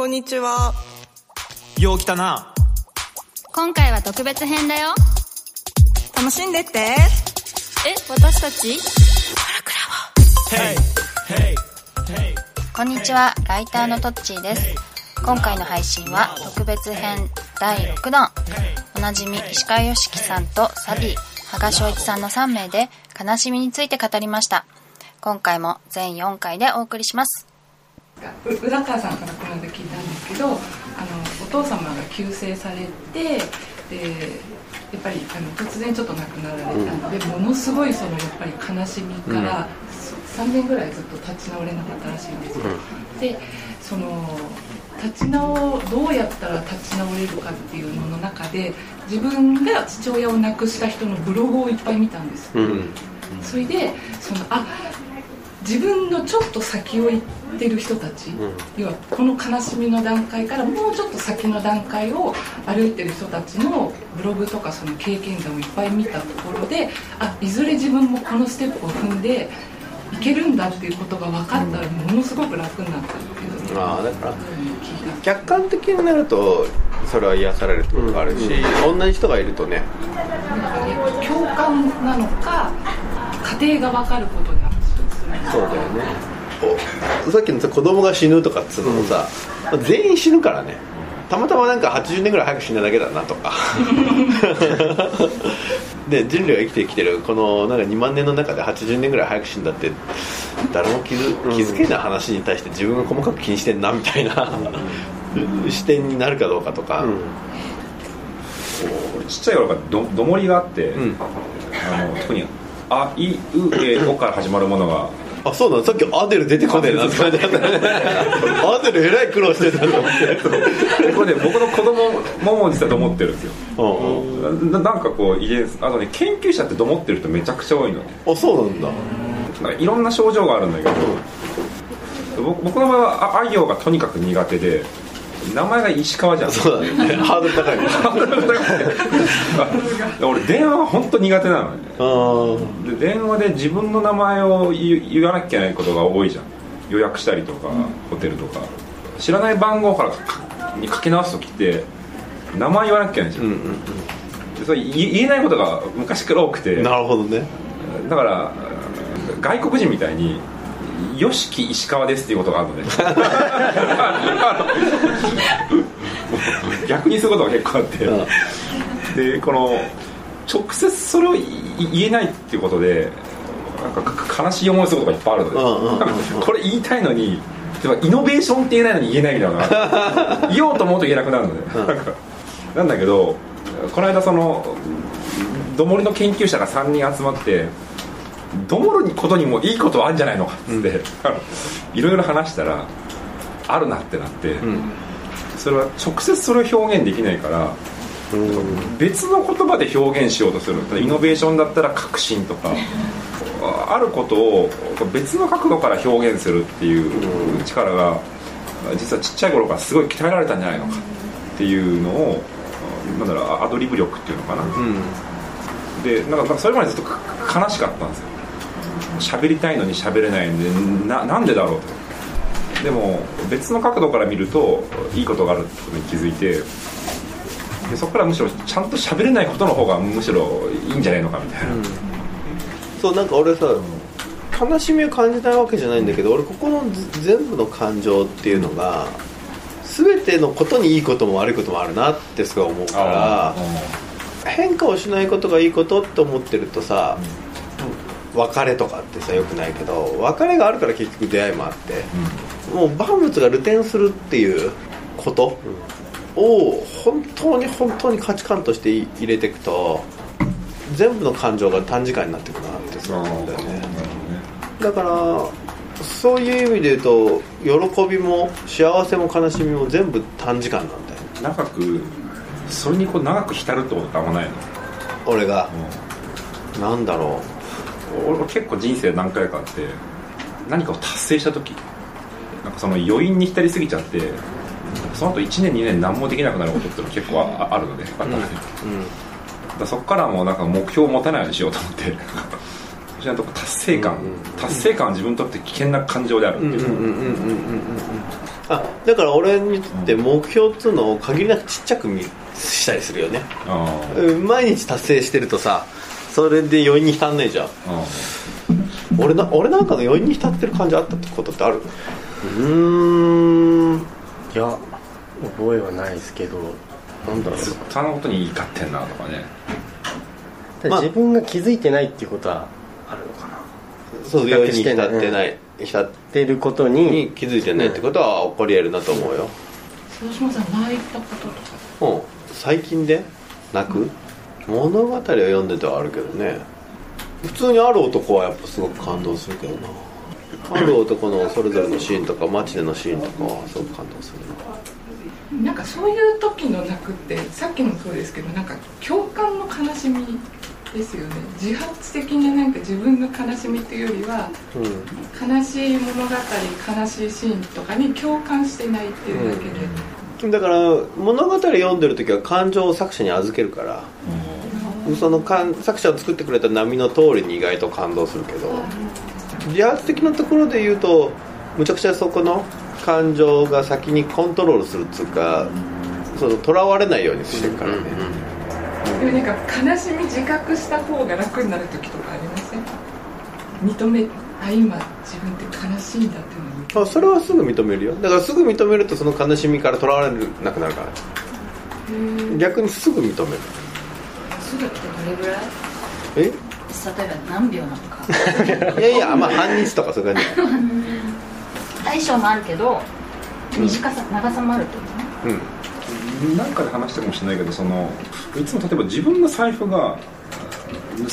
こんにちは。よう来たな。今回は特別編だよ。楽しんでって。え、私たち？こんにちは、ライターのトッチーです。今回の配信は特別編第6弾。おなじみ石川良樹さんとサディ、羽賀翔一さんの3名で悲しみについて語りました。今回も全4回でお送りします。う宇田川さんからこの間聞いけどあのお父様が急逝されてでやっぱりあの突然ちょっと亡くなられた。ので、ものすごいそのやっぱり悲しみから、そ3年ぐらいずっと立ち直れなかったらしいんですよ、でその立ち直どうやったら立ち直れるかっていうのの中で自分が父親を亡くした人のブログをいっぱい見たんです、それでそのあ自分のちょっと先を行ってる人たち、要はこの悲しみの段階からもうちょっと先の段階を歩いてる人たちのブログとかその経験談をいっぱい見たところであいずれ自分もこのステップを踏んでいけるんだっていうことが分かったらものすごく楽になったっていうああだから客観的になるとそれは癒されるってことがあるし、同じ人がいるとね。共感なのか家庭が分かることそうだよね。おさっきのさ子供が死ぬとかっつうのもさ、全員死ぬからね。たまたまなんか80年ぐらい早く死んだだけだなとか。で人類が生きてきてる。このなんか2万年の中で80年ぐらい早く死んだって誰も気づ気づけない話に対して自分が細かく気にしてんなみたいな。視点になるかどうかとか、俺ちっちゃい頃からどどもりがあって、ん。あの特に「あいうえお」から始まるものがあそうなの？さっきアデル出てこねえな。って感じだったねアデルえらい苦労してたと思ってこれね僕の子供もも実はどもってるんですよ。うんうん。ななんかこう遺伝あとね研究者ってどもってる人めちゃくちゃ多いのね。あそうなんだ。なんかいろんな症状があるんだけど僕僕の場合はああ行がとにかく苦手で名前が石川じゃん。そうだね。ハードル高いね。俺電話が本当苦手なのね。で電話で自分の名前を言言わなきゃいけないことが多いじゃん。予約したりとか、ホテルとか。知らない番号からかにかけ直す時って名前言わなきゃいけないじゃん、うんうんでそれ言言えないことが昔から多くて。うんなるほどね。だから外国人みたいに「よしき石川です」っていうことがあるのね 逆にすることが結構あって、でこの直接それを言言えないっていうことでなんかか悲しい思いすることがいっぱいあるので、これ言いたいのに例えばイノベーションって言えないのに言えないみたいな 言おうと思うと言えなくなるので、なんかなんだけどこの間そのどもりの研究者が3人集まってどもることにもいいことはあるんじゃないのかっつって、いろいろ話したらあるなってなって、それは直接それを表現できないから、別の言葉で表現しようとする。イノベーションだったら革新とか、あることを別の角度から表現するっていう力が実はちっちゃい頃からすごい鍛えられたんじゃないのかっていうのをなんだろうアドリブ力っていうのかな、でなんかそれまでずっとか悲しかったんですよ喋りたいのに喋れないんでななんでだろうと。でも別の角度から見るといいことがあるってことに気づいてでそこからむしろちゃんと喋れないことの方がむしろいいんじゃないのかみたいな、そうなんか俺さ悲しみを感じないわけじゃないんだけど俺ここのず全部の感情っていうのが全てのことにいいことも悪いこともあるなってすごい思うから変化をしないことがいいことって思ってるとさ、別れとかってさよくないけど別れがあるから結局出会いもあって、もう万物が流転するっていうことを本当に本当に価値観として入れていくと全部の感情が短時間になっていくなってそう思うんだよね。だからそういう意味で言うと喜びも幸せも悲しみも全部短時間なんだよ長くそれにこう長く浸るってことってあんまないの、俺が、なんだろ俺俺結構人生何回かあって何かを達成した時なんかその余韻に浸りすぎちゃってその後1年2年何もできなくなることっての結構ああるので、あったのでだからそこからもうなんか目標を持たないようにしようと思って。ちゃんと達成感、うんうん達成感は自分にとって危険な感情であるっていう、うんうんうんうんうんうんうん。あだから俺にとって目標っつうのを限りなくちっちゃく見したりするよね。あうん毎日達成してるとさそれで余韻に浸んねえじゃん。ああ俺な俺なんかの余韻に浸ってる感じあったってことってある？うーん。いや覚えはないですけど。なんだろう。ずっとあのことに怒ってんなとかね。まあ。自分が気づいてないっていうことはあるのかな。そう余韻に浸ってない。浸っってることに。に気づいてないってことは起こり得るなと思うよ。そうしまさん泣いたこととか。うん。最近で泣く？物語を読んでてはあるけどね。普通にある男はやっぱすごく感動するけどな。ある男のそれぞれのシーンとか街でのシーンとかはすごく感動するな。なんかそういう時の泣くってさっきもそうですけどなんか共感の悲しみですよね。自発的ななんか自分の悲しみっていうよりはう悲しい物語悲しいシーンとかに共感して泣いてるだけで、ん。だから物語読んでる時は感情を作者に預けるからその感作者を作ってくれた波の通りに意外と感動するけど自発的なところで言うとむちゃくちゃそこの感情が先にコントロールするっつうかその囚われないようにしてるからね、でもなんか悲しみ自覚した方が楽になる時とかありません？認めあ今自分って悲しいんだっていうのにあそれはすぐ認めるよ。だからすぐ認めるとその悲しみから囚われなくなるから。逆にすぐ認めるすぐってどれぐらい？え？例えば何秒なのか。いやいやまあ半日とかそういう感じ。大小もあるけど短さ長さもあるってことね。うん。なんかで話したかもしれないけどそのいつも例えば自分の財布が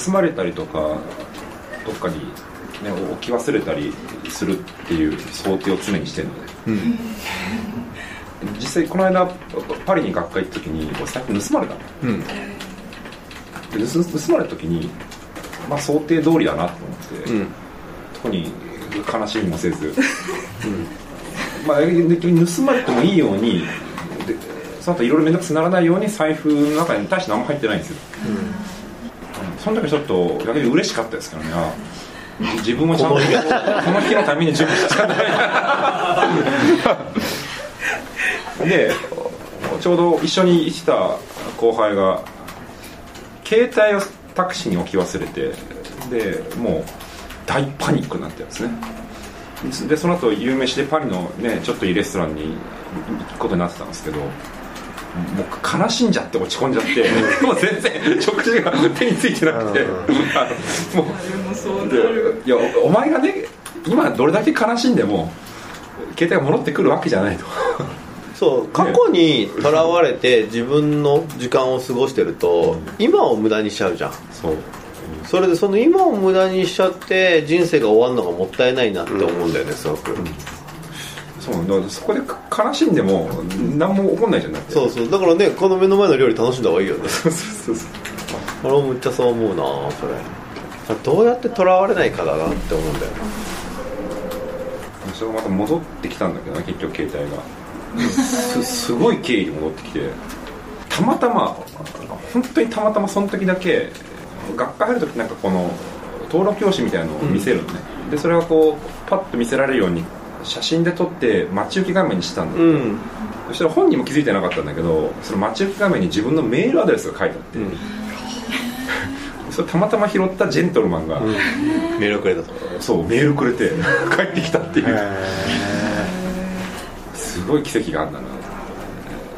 盗まれたりとかどっかに、ね、置き忘れたりするっていう想定を常にしてるので、実際この間パリに学会行った時に財布盗まれたの。うんで盗盗まれた時に、まあ、想定通りだなと思って、うん。特に悲しみもせず、まあ、逆に盗まれてもいいようにでその後いろいろ面倒くさくならないように財布の中に対して何も入ってないんですよ、うん。その時ちょっと逆に嬉しかったですからね。あ自分もちゃんとこの日のために準備しちゃった でちょうど一緒に来た後輩が携帯をタクシーに置き忘れてでもう大パニックになってるんですね。でその後夕飯でパリのねちょっといいレストランに行くことになってたんですけどもう悲しんじゃって落ち込んじゃって もう全然食事が手についてなくてもあれもそういやおお前がね今どれだけ悲しんでも携帯が戻ってくるわけじゃないとそう過去にとらわれて自分の時間を過ごしてると今を無駄にしちゃうじゃん。そう。それでその今を無駄にしちゃって人生が終わるのがもったいないなって思うんだよねすごく、そうだからそこで悲しんでも何も起こんないじゃんだって。そうそう。だからねこの目の前の料理楽しんだ方がいいよね。そうそうそう俺もめっちゃそう思うなそれ。どうやってとらわれないかだなって思うんだよね。それがまた戻ってきたんだけどね結局携帯がすすごい経緯で戻ってきてたまたま本当にたまたまその時だけ学科入る時なんかこの登録用紙みたいなのを見せるのね、でそれがこうパッと見せられるように写真で撮って待ち受け画面にしたんだって、うん。そしたら本人も気づいてなかったんだけどその待ち受け画面に自分のメールアドレスが書いてあって、それたまたま拾ったジェントルマンが、メールくれたと。そうメールくれて帰ってきたっていう。すごい奇跡があったな。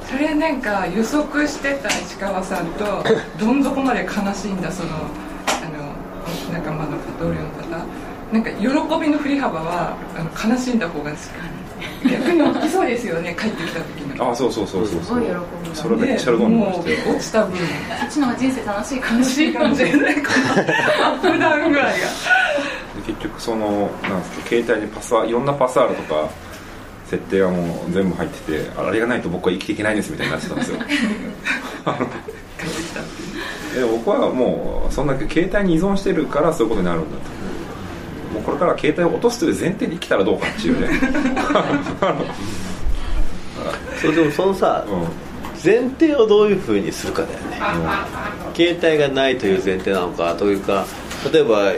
それなんか予測してた石川さんと どん底まで悲しんだそのあの仲間の同僚の方。なんか喜びの振り幅はあの悲しんだ方が逆に大きそうですよね帰ってきた時の。あそうそうそうそうすごい喜ぶんだそれめっちゃ喜んでましたよもう落ちた分。こっちの方が人生楽しいかも悲しいかもしれない。アップダウンぐらいが。で結局そのなんですか携帯にパスワいろんなパスワードとか設定がもう全部入っててああれがないと僕は生きていけないんですみたいになってたんですよ。で僕はもうそんな携帯に依存してるからそういうことになるんだと。もうこれから携帯を落とすという前提で生きたらどうかっていうね。そうでもそのさ、うん。前提をどういうふうにするかだよね、携帯がないという前提なのかというか例えば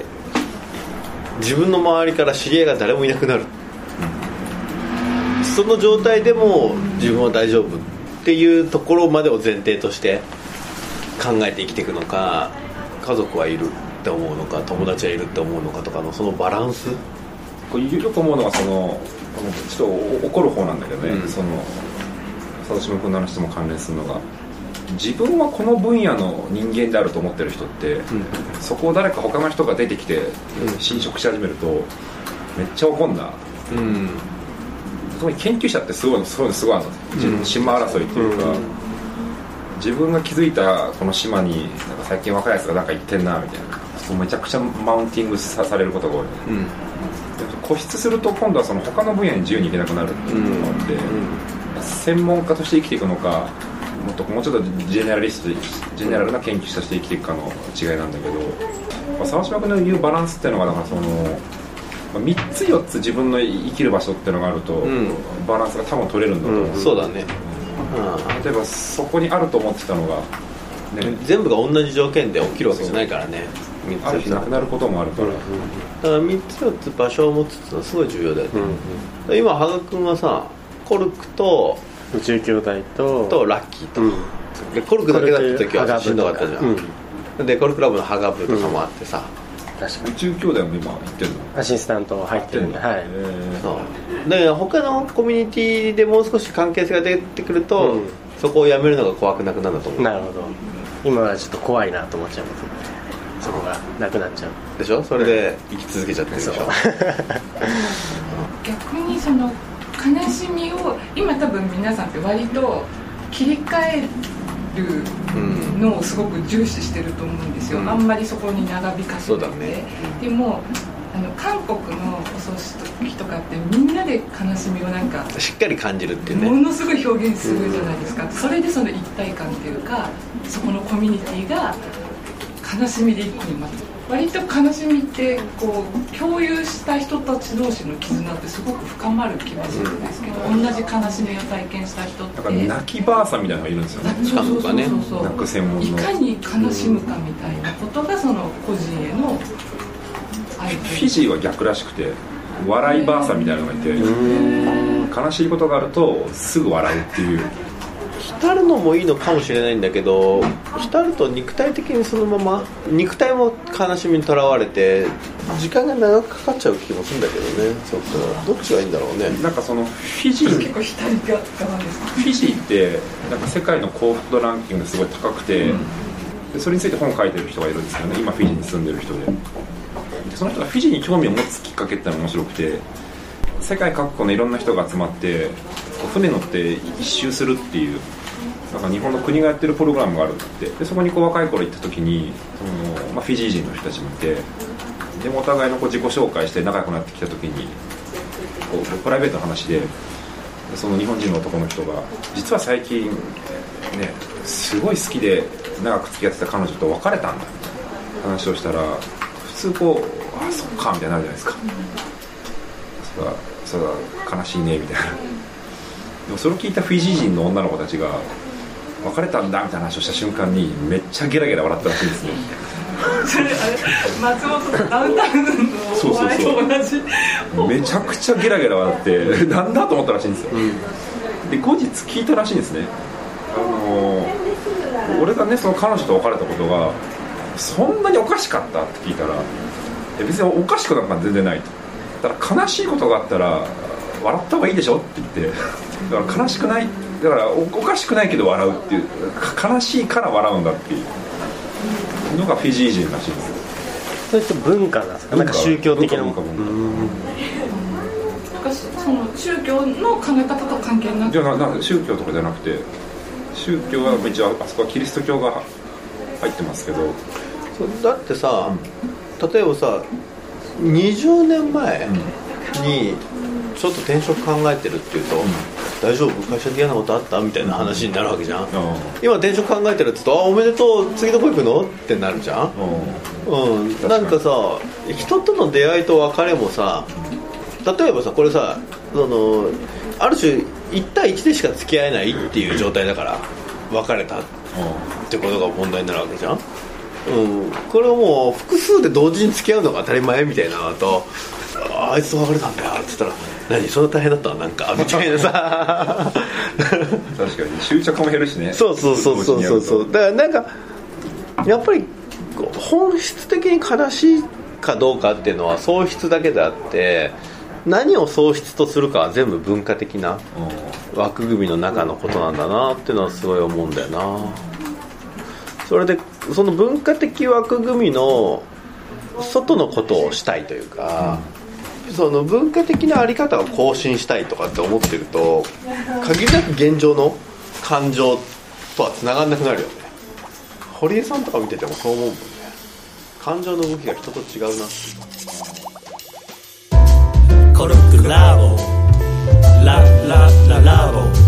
自分の周りから知り合いが誰もいなくなる、その状態でも自分は大丈夫っていうところまでを前提として考えて生きていくのか家族はいるって思うのか友達はいるって思うのかとかのそのバランス？よく思うのがそのちょっと怒る方なんだけどね、うん。その佐渡島君の話とも関連するのが自分はこの分野の人間であると思ってる人って、そこを誰か他の人が出てきて侵食し始めるとめっちゃ怒んだ。うん特に研究者ってすごいそういうのすごいあるの、うん島争いっていうか、うん。自分が気づいたこの島になんか最近若いやつがなんか行ってんなみたいな。そうめちゃくちゃマウンティングさされることが多いうん。で固執すると今度はその他の分野に自由に行けなくなるっていうのがあって、専門家として生きていくのかもっともうちょっとジェネラリストジェネラルな研究者として生きていくかの違いなんだけど、まあ、沢島君の言うバランスっていうのがだからその、まあ、3つ4つ自分の生きる場所っていうのがあると、ん。バランスが多分取れるんだと思う、うん。そうだね、例えばそこにあると思ってたのが、ね、全部が同じ条件で起きるわけじゃないからね。3ある日なくなることもあるから、だから3つ4つ場所を持つっていうのはすごい重要だよね、だから今羽賀君はさコルクと宇宙兄弟ととラッキーと、うん。でコルクだけだった時はしんどかったじゃん、うん。でコルクラブのハガブとかもあってさ、確かに。宇宙兄弟も今行ってるの？アシスタント入ってるんではい。そう。で他のコミュニティでもう少し関係性が出てくると、うん。そこをやめるのが怖くなくなると思う。なるほど。今はちょっと怖いなと思っちゃいますねそこがなくなっちゃう。でしょ？それで生き続けちゃってるでしょ、逆にその悲しみを今多分皆さんって割と切り替えるうん。のをすごく重視してると思うんですよ、うんあんまりそこに長引かせそうないで、だねでもあの韓国のお葬式時とかってみんなで悲しみをなんかしっかり感じるっていうもねのすごい表現するじゃないですか、それでその一体感っていうかそこのコミュニティが悲しみで一個にまと割と悲しみってこう共有した人たち同士の絆ってすごく深まる気がするんですけど、同じ悲しみを体験した人って。なんか泣きばあさんみたいなのがいるんですよね。そうそうそうそう。そう泣く専門の。いかに悲しむかみたいなことがその個人への愛とフィジーは逆らしくて笑いばあさんみたいなのがいて悲しいことがあるとすぐ笑うっていう浸るのもいいのかもしれないんだけど浸ると肉体的にそのまま肉体も悲しみにとらわれて時間が長くかかっちゃう気もするんだけどねそうそう。どっちがいいんだろうね。なんかそのフィジー。結構左側ですか？フィジーってなんか世界の幸福度ランキングですごい高くて、でそれについて本を書いてる人がいるんですよね。今フィジーに住んでる人で。でその人がフィジーに興味を持つきっかけってのが面白くて世界各国のいろんな人が集まってこう船乗って一周するっていうなんか日本の国がやってるプログラムがあるってでそこにこう若い頃行った時にその、まあ、フィジー人の人たちもいてでもお互いのこう自己紹介して仲良くなってきた時にこうプライベートの話でその日本人の男の人が実は最近ねすごい好きで長く付き合ってた彼女と別れたんだみたいな話をしたら普通こうあそっかみたいになるじゃないですか。それはそれは悲しいねみたいな。でもそれを聞いたフィジー人の女の子たちが別れたんだみたいな話をした瞬間にめっちゃゲラゲラ笑ったらしいんですねそれあれ松本とダウンタウンのお笑いと同じ。めちゃくちゃゲラゲラ笑ってなんだと思ったらしいんですよ、で後日聞いたらしいんですね。あのー俺がねその彼女と別れたことがそんなにおかしかったって聞いたらえ別におかしくなんか全然ないと。だから悲しいことがあったら笑った方がいいでしょって言ってだから悲しくないだからおおかしくないけど笑うっていうか悲しいから笑うんだっていう。のがフィジー人らしいんです。よそれって文化なんですか？なんか宗教的な文化文化文化。なんかその宗教の考え方と関係なく。じゃあ宗教とかじゃなくて宗教は一応あそこはキリスト教が入ってますけど。そうだってさ例えばさ20年前にちょっと転職考えてるっていうと、大丈夫？会社で嫌なことあった？みたいな話になるわけじゃん、今転職考えてるって言うとあおめでとう次どこ行くの？ってなるじゃん。うん、なんかさ人との出会いと別れもさ例えばさこれさそのある種1対1でしか付き合えないっていう状態だから別れたってことが問題になるわけじゃんうん、これはもう複数で同時に付き合うのが当たり前みたいなのとああいつと別れたんだよって言ったら何そんな大変だったなんかみたいなさ。確かに執着も減るしね。そうそうそうそうそう。そうだからなんかやっぱり本質的に悲しいかどうかっていうのは喪失だけであって何を喪失とするかは全部文化的な枠組みの中のことなんだなっていうのはすごい思うんだよなそれでその文化的枠組みの外のことをしたいというか、その文化的なあり方を更新したいとかって思ってると限りなく現状の感情とはつながんなくなるよね。堀江さんとか見ててもそう思うもんね。感情の動きが人と違うなってコルクラボ。ララララボ。